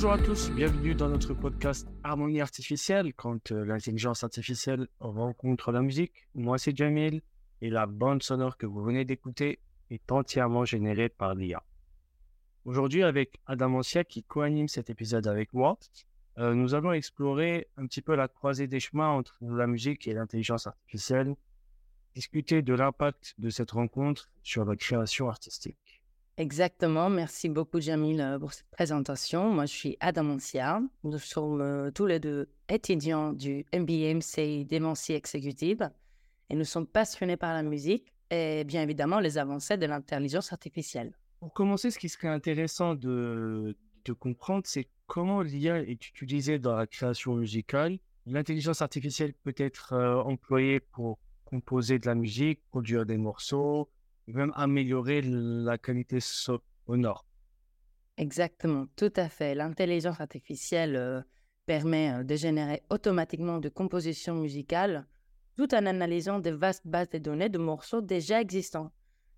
Bonjour à tous, bienvenue dans notre podcast Harmonie artificielle quand euh, l'intelligence artificielle rencontre la musique. Moi c'est Jamil et la bande sonore que vous venez d'écouter est entièrement générée par l'IA. Aujourd'hui avec Adam Ancia qui co-anime cet épisode avec moi, euh, nous allons explorer un petit peu la croisée des chemins entre la musique et l'intelligence artificielle, discuter de l'impact de cette rencontre sur la création artistique. Exactement. Merci beaucoup, Jamil, euh, pour cette présentation. Moi, je suis Adam Ancia. Nous sommes euh, tous les deux étudiants du MBA MCI Démentie Executive et nous sommes passionnés par la musique et bien évidemment les avancées de l'intelligence artificielle. Pour commencer, ce qui serait intéressant de, de comprendre, c'est comment l'IA est utilisée dans la création musicale. L'intelligence artificielle peut être euh, employée pour composer de la musique, produire des morceaux, même améliorer la qualité sonore. Exactement, tout à fait. L'intelligence artificielle euh, permet euh, de générer automatiquement de compositions musicales tout en analysant de vastes bases de données de morceaux déjà existants.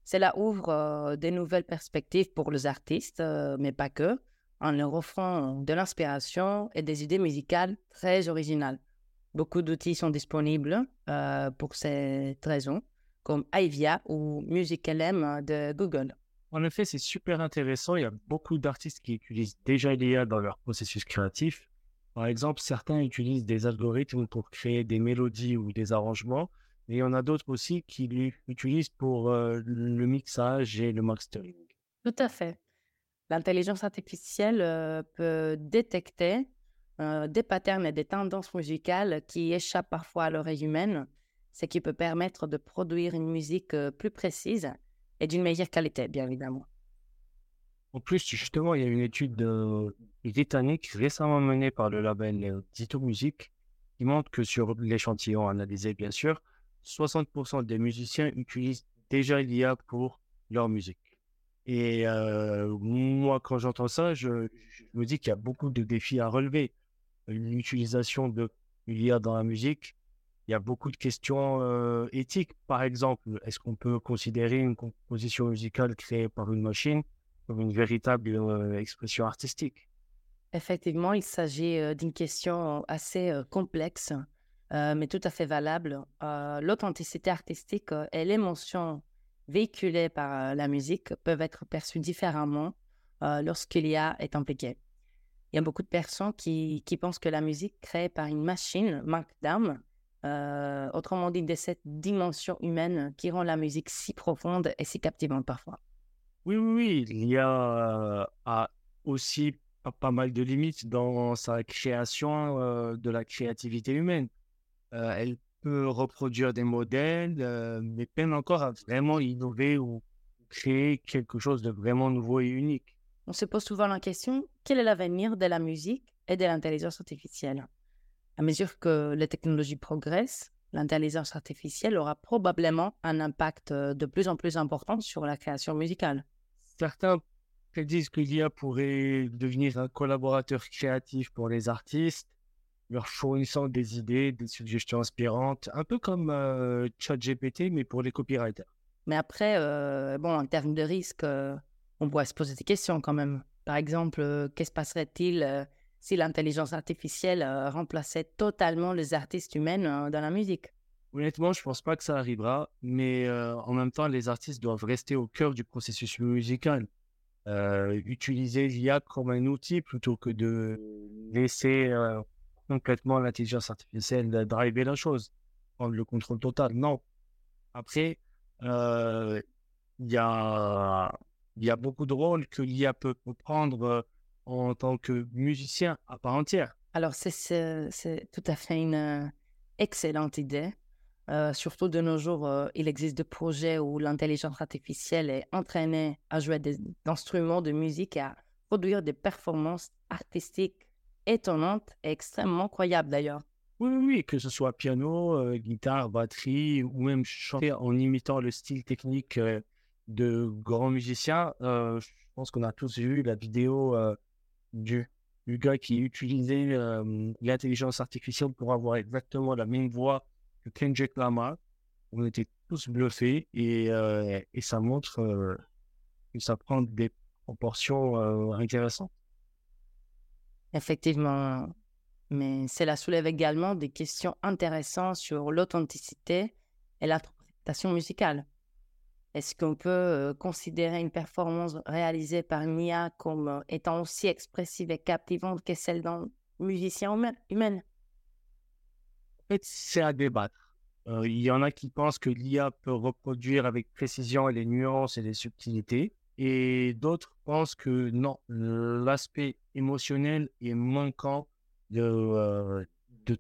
Cela ouvre euh, de nouvelles perspectives pour les artistes, mais pas que, en leur offrant de l'inspiration et des idées musicales très originales. Beaucoup d'outils sont disponibles pour cette raison comme Ivia ou Musicalm de Google. En effet, c'est super intéressant. Il y a beaucoup d'artistes qui utilisent déjà l'IA dans leur processus créatif. Par exemple, certains utilisent des algorithmes pour créer des mélodies ou des arrangements, mais il y en a d'autres aussi qui l'utilisent pour euh, le mixage et le mastering. Tout à fait. L'intelligence artificielle euh, peut détecter euh, des patterns et des tendances musicales qui échappent parfois à l'oreille humaine ce qui peut permettre de produire une musique plus précise et d'une meilleure qualité, bien évidemment. En plus, justement, il y a une étude britannique récemment menée par le label Dito Music qui montre que sur l'échantillon analysé, bien sûr, 60% des musiciens utilisent déjà l'IA pour leur musique. Et moi, quand j'entends ça, je, je, me dis qu'il y a beaucoup de défis à relever. L'utilisation de l'IA dans la musique, il y a beaucoup de questions éthiques. Par exemple, est-ce qu'on peut considérer une composition musicale créée par une machine comme une véritable expression artistique? Effectivement, il s'agit d'une question assez complexe, mais tout à fait valable. L'authenticité artistique et l'émotion véhiculée par la musique peuvent être perçues différemment lorsqu'il y a est impliqué. Il y a beaucoup de personnes qui, qui pensent que la musique créée par une machine manque d'âme euh, autrement dit, de cette dimension humaine qui rend la musique si profonde et si captivante parfois. Oui, oui, oui. Il y a, euh, aussi pas, mal de limites dans sa création euh, de la créativité humaine. elle peut reproduire des modèles, mais peine encore à vraiment innover ou créer quelque chose de vraiment nouveau et unique. On se pose souvent la question, quel est l'avenir de la musique et de l'intelligence artificielle? À mesure que les technologies progressent, l'intelligence artificielle aura probablement un impact euh, de plus en plus important sur la création musicale. Certains prédisent que l'IA pourrait devenir un collaborateur créatif pour les artistes, leur fournissant des idées, des suggestions inspirantes, un peu comme euh, ChatGPT, mais pour les copywriters. Mais après, euh, bon, en termes de risque, on pourrait se poser des questions quand même. Par exemple, qu'est-ce passerait-il si l'intelligence artificielle euh, remplaçait totalement les artistes humains euh, dans la musique. Honnêtement, je pense pas que ça arrivera, mais euh, en même temps, les artistes doivent rester au cœur du processus musical. utiliser l'IA comme un outil plutôt que de laisser complètement l'intelligence artificielle driver la chose, prendre le contrôle total. Non. Après, il y a beaucoup de rôles que l'IA peut prendre en tant que musicien à part entière. Alors, c'est tout à fait une euh, excellente idée. Euh, surtout de nos jours, euh, il existe des projets où l'intelligence artificielle est entraînée à jouer des instruments de musique et à produire des performances artistiques étonnantes et extrêmement croyables d'ailleurs. Oui, oui, que ce soit piano, guitare, batterie ou même chanter en imitant le style technique de grands musiciens. je pense qu'on a tous vu la vidéo du, gars qui utilisait l'intelligence artificielle pour avoir exactement la même voix que Kendrick Lamar. On était tous bluffés et, et ça montre que ça prend des proportions intéressantes. Effectivement, mais cela soulève également des questions intéressantes sur l'authenticité et l'interprétation musicale. Est-ce qu'on peut considérer une performance réalisée par une IA comme étant aussi expressive et captivante que celle d'un musicien humain fait, c'est à débattre. Il y en a qui pensent que l'IA peut reproduire avec précision les nuances et les subtilités, et d'autres pensent que non, l'aspect émotionnel est manquant de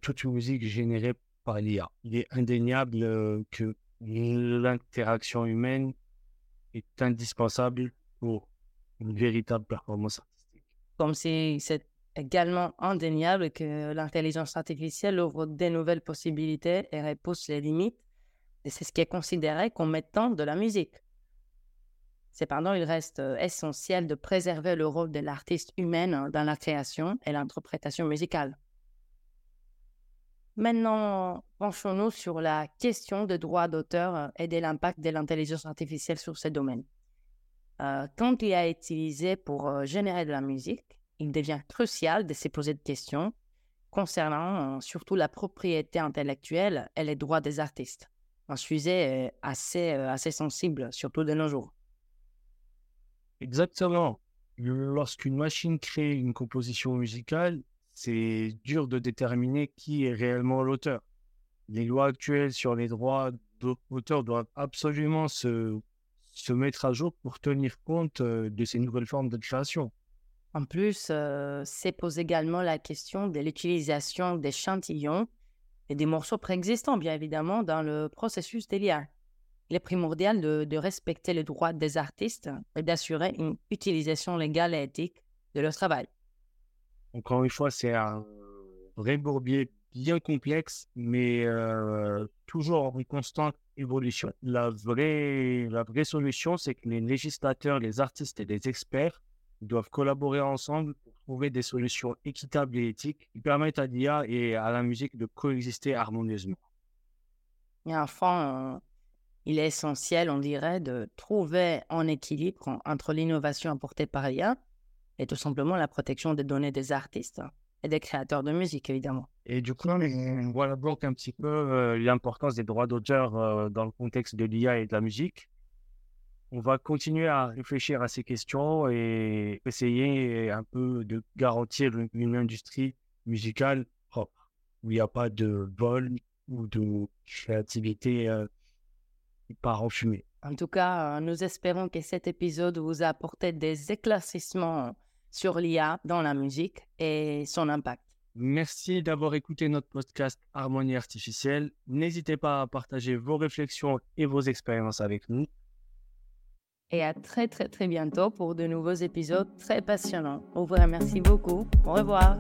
toute musique générée par l'IA. Il est indéniable que l'interaction humaine est indispensable pour une véritable performance artistique. Comme si c'est également indéniable que l'intelligence artificielle ouvre de nouvelles possibilités et repousse les limites, et c'est ce qui est considéré comme étant de la musique. Cependant, il reste euh, essentiel de préserver le rôle de l'artiste humaine dans la création et l'interprétation musicale. Maintenant, penchons-nous sur la question des droits d'auteur euh, et de l'impact de l'intelligence artificielle sur ce domaine. Euh, quand il est utilisé pour euh, générer de la musique, il devient crucial de se poser des questions concernant surtout la propriété intellectuelle et les droits des artistes. Un sujet assez, assez sensible, surtout de nos jours. Exactement. Lorsqu'une machine crée une composition musicale, c'est dur de déterminer qui est réellement l'auteur. Les lois actuelles sur les droits d'auteur doivent absolument se, mettre à jour pour tenir compte euh, de ces nouvelles formes de. En plus, euh, c'est pose également la question de l'utilisation d'échantillons et des morceaux préexistants, bien évidemment, dans le processus d'Elia. Il est primordial de, respecter les droits des artistes et d'assurer une utilisation légale et éthique de leur travail. Encore une fois, c'est un vrai bourbier bien complexe, mais euh, toujours en constante évolution. La vraie, la vraie solution, c'est que les législateurs, les artistes et les experts doivent collaborer ensemble pour trouver des solutions équitables et éthiques qui permettent à l'IA et à la musique de coexister harmonieusement. Et enfin, euh, il est essentiel, on dirait, de trouver un équilibre entre l'innovation apportée par l'IA et tout simplement la protection des données des artistes et des créateurs de musique, évidemment. Et du coup, on voit donc un petit peu euh, l'importance des droits d'auteur euh, dans le contexte de l'IA et de la musique. On va continuer à réfléchir à ces questions et essayer un peu de garantir une industrie musicale propre, où il n'y a pas de vol ou de créativité euh, part en fumée. En tout cas, nous espérons que cet épisode vous a apporté des éclaircissements sur l'IA dans la musique et son impact. Merci d'avoir écouté notre podcast Harmonie artificielle. N'hésitez pas à partager vos réflexions et vos expériences avec nous. Et à très très très bientôt pour de nouveaux épisodes très passionnants. Au revoir, merci beaucoup. Au revoir.